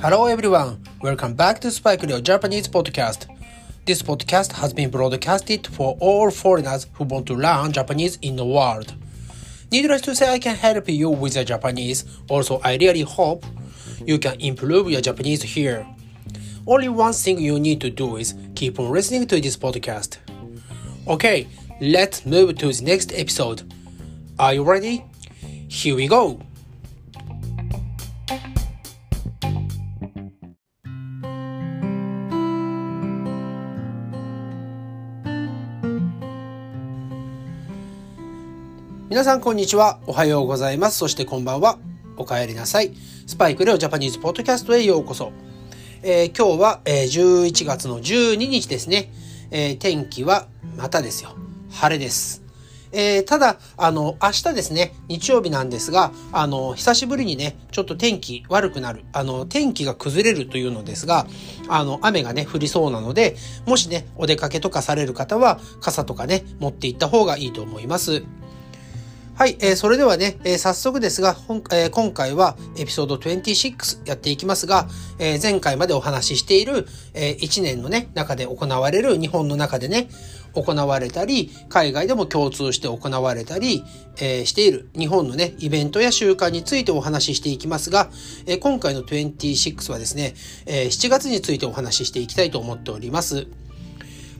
Hello everyone, welcome back to Spike Leo Japanese podcast. This podcast has been broadcasted for all foreigners who want to learn Japanese in the world. Needless to say, I can help you with your Japanese. Also, I really hope you can improve your Japanese here. Only one thing you need to do is keep on listening to this podcast. Okay, let's move to the next episode. Are you ready? Here we go! 皆さんこんにちは。おはようございます。そしてこんばんは。お帰りなさい。スパイクレオジャパニーズポッドキャストへようこそ。えー、今日は、えー、11月の12日ですね。えー、天気はまたですよ。晴れです。えー、ただ、あの、明日ですね、日曜日なんですが、あの、久しぶりにね、ちょっと天気悪くなる、あの、天気が崩れるというのですが、あの、雨がね、降りそうなので、もしね、お出かけとかされる方は、傘とかね、持って行った方がいいと思います。はい、えー、それではね、えー、早速ですが、えー、今回はエピソード26やっていきますが、え、前回までお話ししている、えー、1年のね、中で行われる、日本の中でね、行われたり、海外でも共通して行われたり、えー、している日本のね、イベントや習慣についてお話ししていきますが、えー、今回の26はですね、えー、7月についてお話ししていきたいと思っております。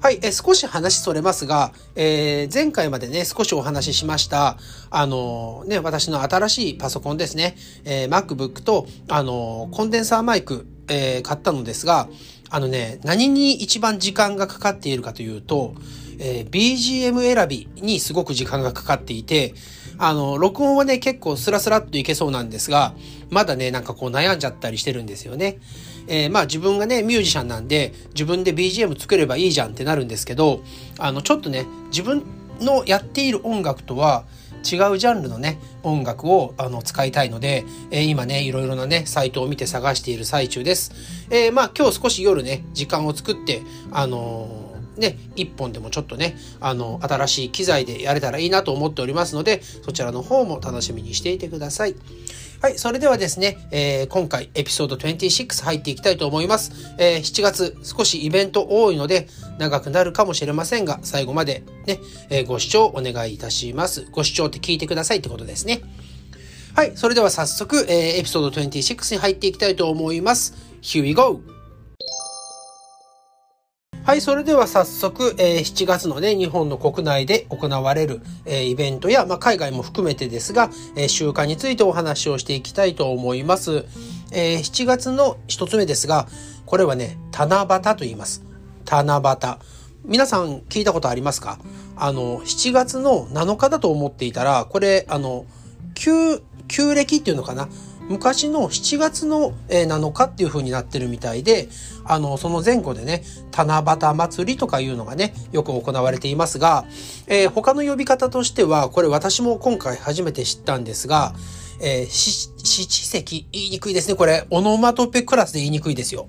はい、え少し話それますが、えー、前回までね、少しお話ししました、あのね、私の新しいパソコンですね、えー、MacBook と、あのコンデンサーマイク、え、買ったのですが、あのね、何に一番時間がかかっているかというと、えー、BGM 選びにすごく時間がかかっていて、あの、録音はね、結構スラスラっといけそうなんですが、まだね、なんかこう悩んじゃったりしてるんですよね。えー、まあ自分がね、ミュージシャンなんで、自分で BGM 作ればいいじゃんってなるんですけど、あの、ちょっとね、自分のやっている音楽とは、違うジャンルのね、音楽をあの使いたいので、えー、今ね、いろいろなね、サイトを見て探している最中です。えー、まあ今日少し夜ね、時間を作って、あのーね、一本でもちょっとね、あの、新しい機材でやれたらいいなと思っておりますので、そちらの方も楽しみにしていてください。はい、それではですね、えー、今回エピソード26入っていきたいと思います。えー、7月少しイベント多いので長くなるかもしれませんが、最後までね、えー、ご視聴お願いいたします。ご視聴って聞いてくださいってことですね。はい、それでは早速、えー、エピソード26に入っていきたいと思います。Here we go! はい、それでは早速、えー、7月のね、日本の国内で行われる、えー、イベントや、まあ、海外も含めてですが、えー、習慣についてお話をしていきたいと思います。えー、7月の一つ目ですが、これはね、七夕と言います。七夕。皆さん聞いたことありますか？あの、7月の7日だと思っていたら、これ、あの、旧、旧暦っていうのかな？昔の7月の7日っていう風になってるみたいで、あの、その前後でね、七夕祭りとかいうのがね、よく行われていますが、えー、他の呼び方としては、これ私も今回初めて知ったんですが、えー、七石、言いにくいですね。これ、オノマトペクラスで言いにくいですよ。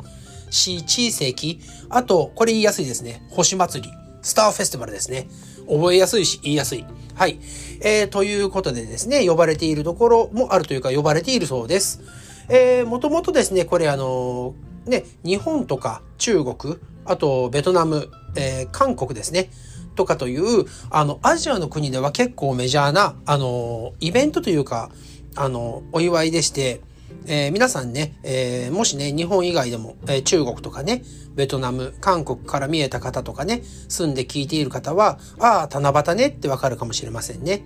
七石、あと、これ言いやすいですね。星祭り、スターフェスティバルですね。覚えやすいし、言いやすい。はい。えー、ということでですね、呼ばれているところもあるというか、呼ばれているそうです。えー、もともとですね、これあのー、ね、日本とか中国、あとベトナム、えー、韓国ですね、とかという、あの、アジアの国では結構メジャーな、あのイベントというか、あのお祝いでして、えー、皆さんね、えー、もしね、日本以外でも、えー、中国とかね、ベトナム、韓国から見えた方とかね、住んで聞いている方は、ああ、七夕ねってわかるかもしれませんね。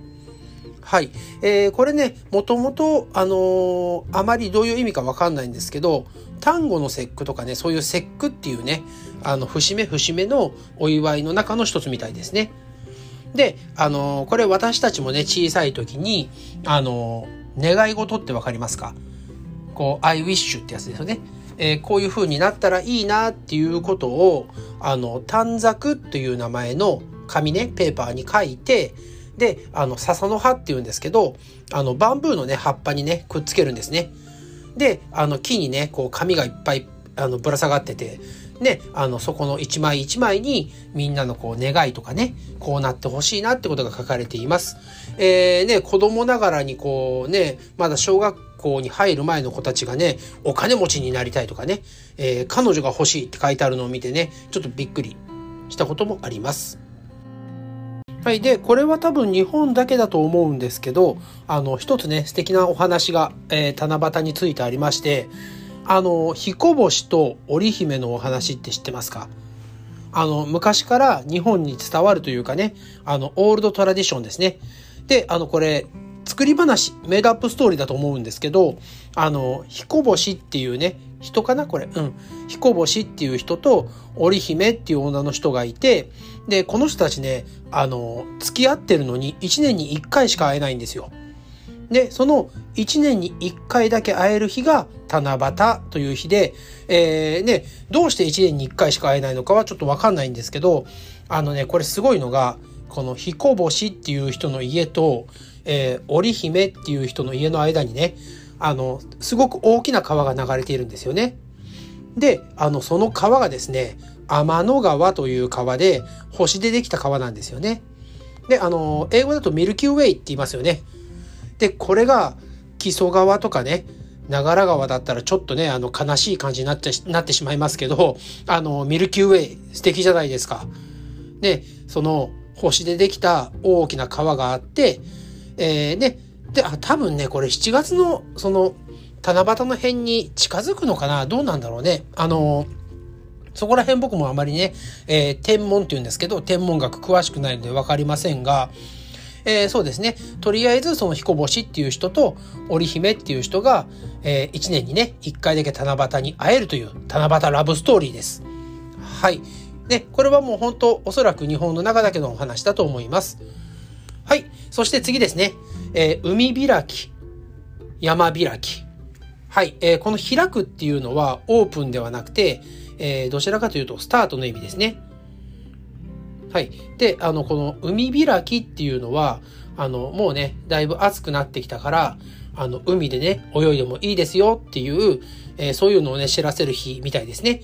はい。えー、これね、もともと、あの、あまりどういう意味かわかんないんですけど、端午の節句とかね、そういう節句っていうね、あの、節目節目のお祝いの中の一つみたいですね。で、あの、これ私たちもね、小さい時に、あの願い事ってわかりますか？こう、I wish ってやつですよね。えー、こういう風になったらいいなっていうことを、あの、短冊という名前の紙ね、ペーパーに書いて、で、あの、笹の葉っていうんですけど、あの、バンブーのね、葉っぱにね、くっつけるんですね。で、あの、木にね、こう、紙がいっぱい、あの、ぶら下がってて、ね、あの、そこの一枚一枚にみんなのこう願いとかね、こうなってほしいなってことが書かれています。えー、ね、子供ながらにこうね、まだ小学校に入る前の子たちがね、お金持ちになりたいとかね、えー、彼女が欲しいって書いてあるのを見てね、ちょっとびっくりしたこともあります。はい。で、これは多分日本だけだと思うんですけど、あの、一つね、素敵なお話が、えー、七夕についてありまして、あの、彦星と織姫のお話って知ってますか？あの、昔から日本に伝わるというかね、あの、オールドトラディションですね。で、あの、これ、作り話、メイドアップストーリーだと思うんですけど、あの、彦星っていうね、人かな？これ。うん。彦星っていう人と、織姫っていう女の人がいて、で、この人たちね、あの、付き合ってるのに1年に1回しか会えないんですよ。で、その1年に1回だけ会える日が七夕という日で、えー、ね、どうして1年に1回しか会えないのかはちょっとわかんないんですけど、あのね、これすごいのが、この彦星っていう人の家と、えー、織姫っていう人の家の間にね、あの、すごく大きな川が流れているんですよね。で、あの、その川がですね、天の川という川で、星でできた川なんですよね。で、あの、英語だとミルキーウェイって言いますよね。で、これが木曽川とかね、長良川だったらちょっとね、あの、悲しい感じになってなってしまいますけど、あの、ミルキーウェイ素敵じゃないですか。で、その星でできた大きな川があって、えー、ね、で、あ、多分ね、これ7月のその七夕の辺に近づくのかな？どうなんだろうね？あの、そこら辺僕もあまりね、えー、天文って言うんですけど、天文学詳しくないのでわかりませんが、えー、そうですね。とりあえずその彦星っていう人と織姫っていう人が、えー、1年にね、1回だけ七夕に会えるという七夕ラブストーリーです。はい。ね、これはもう本当おそらく日本の中だけのお話だと思います。はい。そして次ですね。えー、海開き、山開き。はい。えー、この開くっていうのはオープンではなくて、えー、どちらかというとスタートの意味ですね。はい。で、あの、この海開きっていうのは、あの、もうね、だいぶ暑くなってきたから、あの、海でね、泳いでもいいですよっていう、えー、そういうのをね、知らせる日みたいですね。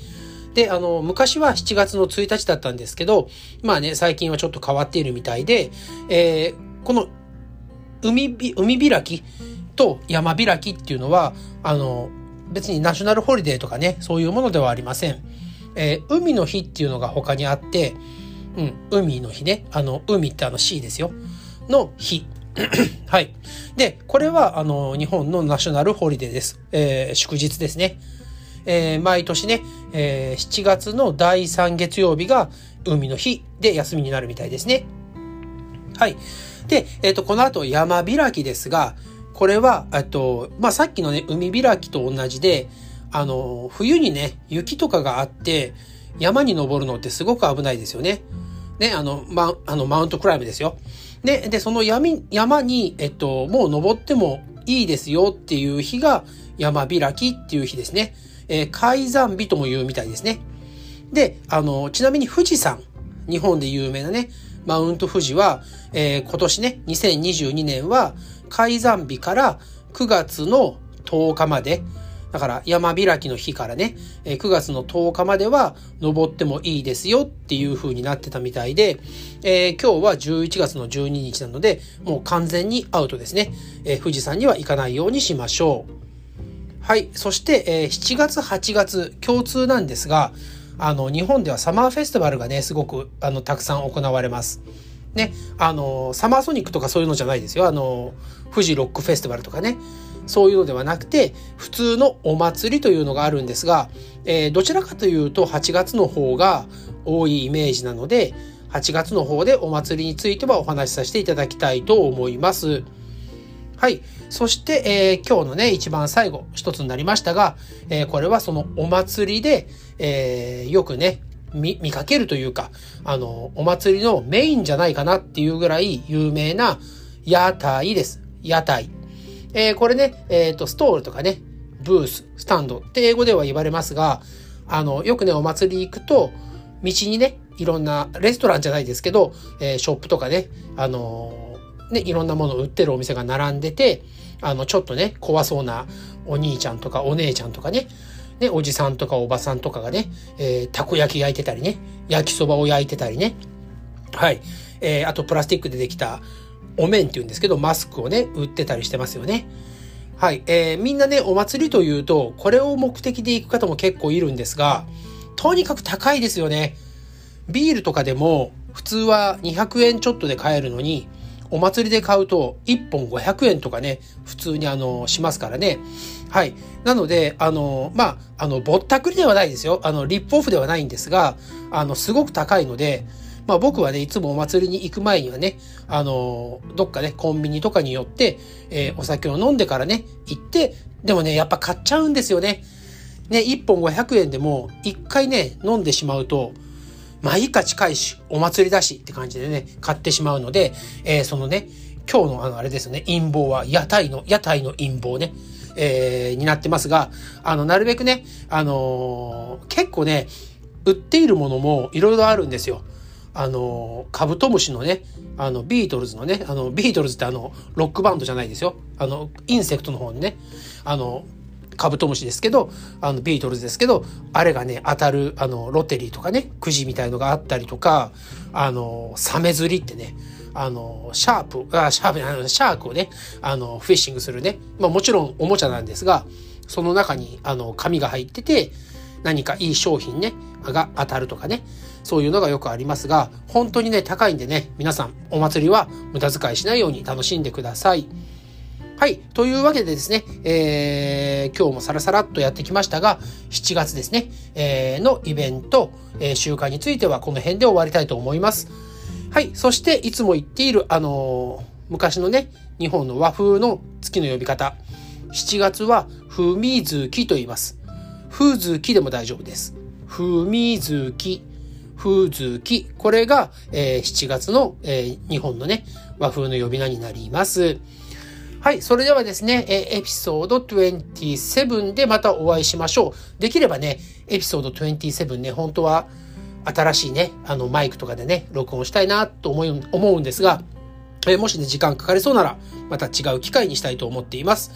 で、あの、昔は7月の1日だったんですけど、まあね、最近はちょっと変わっているみたいで、えー、この海、海開きと山開きっていうのは、あの、別にナショナルホリデーとかね、そういうものではありません。えー、海の日っていうのが他にあって、うん、海の日ね。あの、海ってあの C ですよ。の日。はい。で、これは、あの、日本のナショナルホリデーです。えー、祝日ですね。えー、毎年ね、えー、7月の第3月曜日が海の日で休みになるみたいですね。はい。で、えっ、ー、と、この後山開きですが、これは、えっと、まあ、さっきのね、海開きと同じで、あの、冬にね、雪とかがあって、山に登るのってすごく危ないですよね。ね、あの、ま、あの、マウントクライムですよ。で、で、その闇、山に、えっと、もう登ってもいいですよっていう日が山開きっていう日ですね。えー、海山日とも言うみたいですね。で、あの、ちなみに富士山、日本で有名なね、マウント富士は、えー、今年ね、2022年は海山日から9月の10日まで、だから山開きの日からねえ、9月の10日までは登ってもいいですよっていう風になってたみたいで、えー、今日は11月の12日なので、もう完全にアウトですね。え、富士山には行かないようにしましょう。はい。そして、えー、7月、8月、共通なんですが、あの、日本ではサマーフェスティバルがね、すごく、あの、たくさん行われます。ね、あの、サマーソニックとかそういうのじゃないですよ。あの、富士ロックフェスティバルとかね。そういうのではなくて、普通のお祭りというのがあるんですが、えー、どちらかというと8月の方が多いイメージなので、8月の方でお祭りについてはお話しさせていただきたいと思います。はい。そして、えー、今日のね、一番最後、一つになりましたが、えー、これはそのお祭りで、えー、よくね、見、見かけるというか、あの、お祭りのメインじゃないかなっていうぐらい有名な屋台です。屋台。えー、これね、えっ、ー、と、ストールとかね、ブース、スタンドって英語では言われますが、あの、よくね、お祭り行くと、道にね、いろんな、レストランじゃないですけど、えー、ショップとかね、あの、ね、いろんなものを売ってるお店が並んでて、あの、ちょっとね、怖そうなお兄ちゃんとかお姉ちゃんとかね、ね、おじさんとかおばさんとかがね、えー、たこ焼き焼いてたりね、焼きそばを焼いてたりね。はい。えー、あとプラスチックでできたお面っていうんですけど、マスクをね、売ってたりしてますよね。はい。えー、みんなね、お祭りというと、これを目的で行く方も結構いるんですが、とにかく高いですよね。ビールとかでも、普通は200円ちょっとで買えるのに、お祭りで買うと1本500円とかね、普通にあの、しますからね。はい。なので、あの、まあ、あの、ぼったくりではないですよ。あの、リップオフではないんですが、あの、すごく高いので、まあ僕はね、いつもお祭りに行く前にはね、あの、どっかね、コンビニとかによって、えー、お酒を飲んでからね、行って、でもね、やっぱ買っちゃうんですよね。ね、1本500円でも、1回ね、飲んでしまうと、まあいいか近いし、お祭りだしって感じでね、買ってしまうので、えー、そのね、今日のあの、あれですね、陰謀は屋台の、屋台の陰謀ね、えー、になってますが、あの、なるべくね、あのー、結構ね、売っているものもいろいろあるんですよ。あの、カブトムシのね、あの、 beetles のね、あの、 beetles ってあの、ロックバンドじゃないですよ。あの、 insect の方にね、あの、カブトムシですけど、あの、 beetles ですけど、あれがね、当たる、あの、 lottery とかね、くじみたいのがあったりとか、あの、サメ釣りってね、あの、シャープ、あ、シャープ、あのシャークをね、あの、フィッシングするね、まあもちろんおもちゃなんですが、その中に、あの、紙が入ってて、何かいい商品ね、が当たるとかね、そういうのがよくありますが、本当にね、高いんでね、皆さん、お祭りは無駄遣いしないように楽しんでください。はい。というわけでですね、えー、今日もサラサラっとやってきましたが、7月ですね、えー、のイベント、えー、週間についてはこの辺で終わりたいと思います。はい。そして、いつも言っている、あのー、昔のね、日本の和風の月の呼び方。7月は、風味月と言います。風月でも大丈夫です。風味月、風月。これが、えー、7月の、えー、日本のね、和風の呼び名になります。はい。それではですね、えエピソード27でまたお会いしましょう。できればね、エピソード27ね、本当は新しいね、あのマイクとかでね、録音したいなと思う思うんですが、えもしね、時間かかりそうなら、また違う機会にしたいと思っています。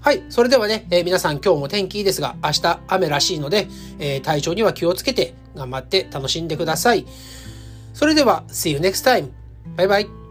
はい。それではね、え、皆さん今日も天気いいですが、明日雨らしいので、えー、体調には気をつけて頑張って楽しんでください。それでは、See you next time. バイバイ。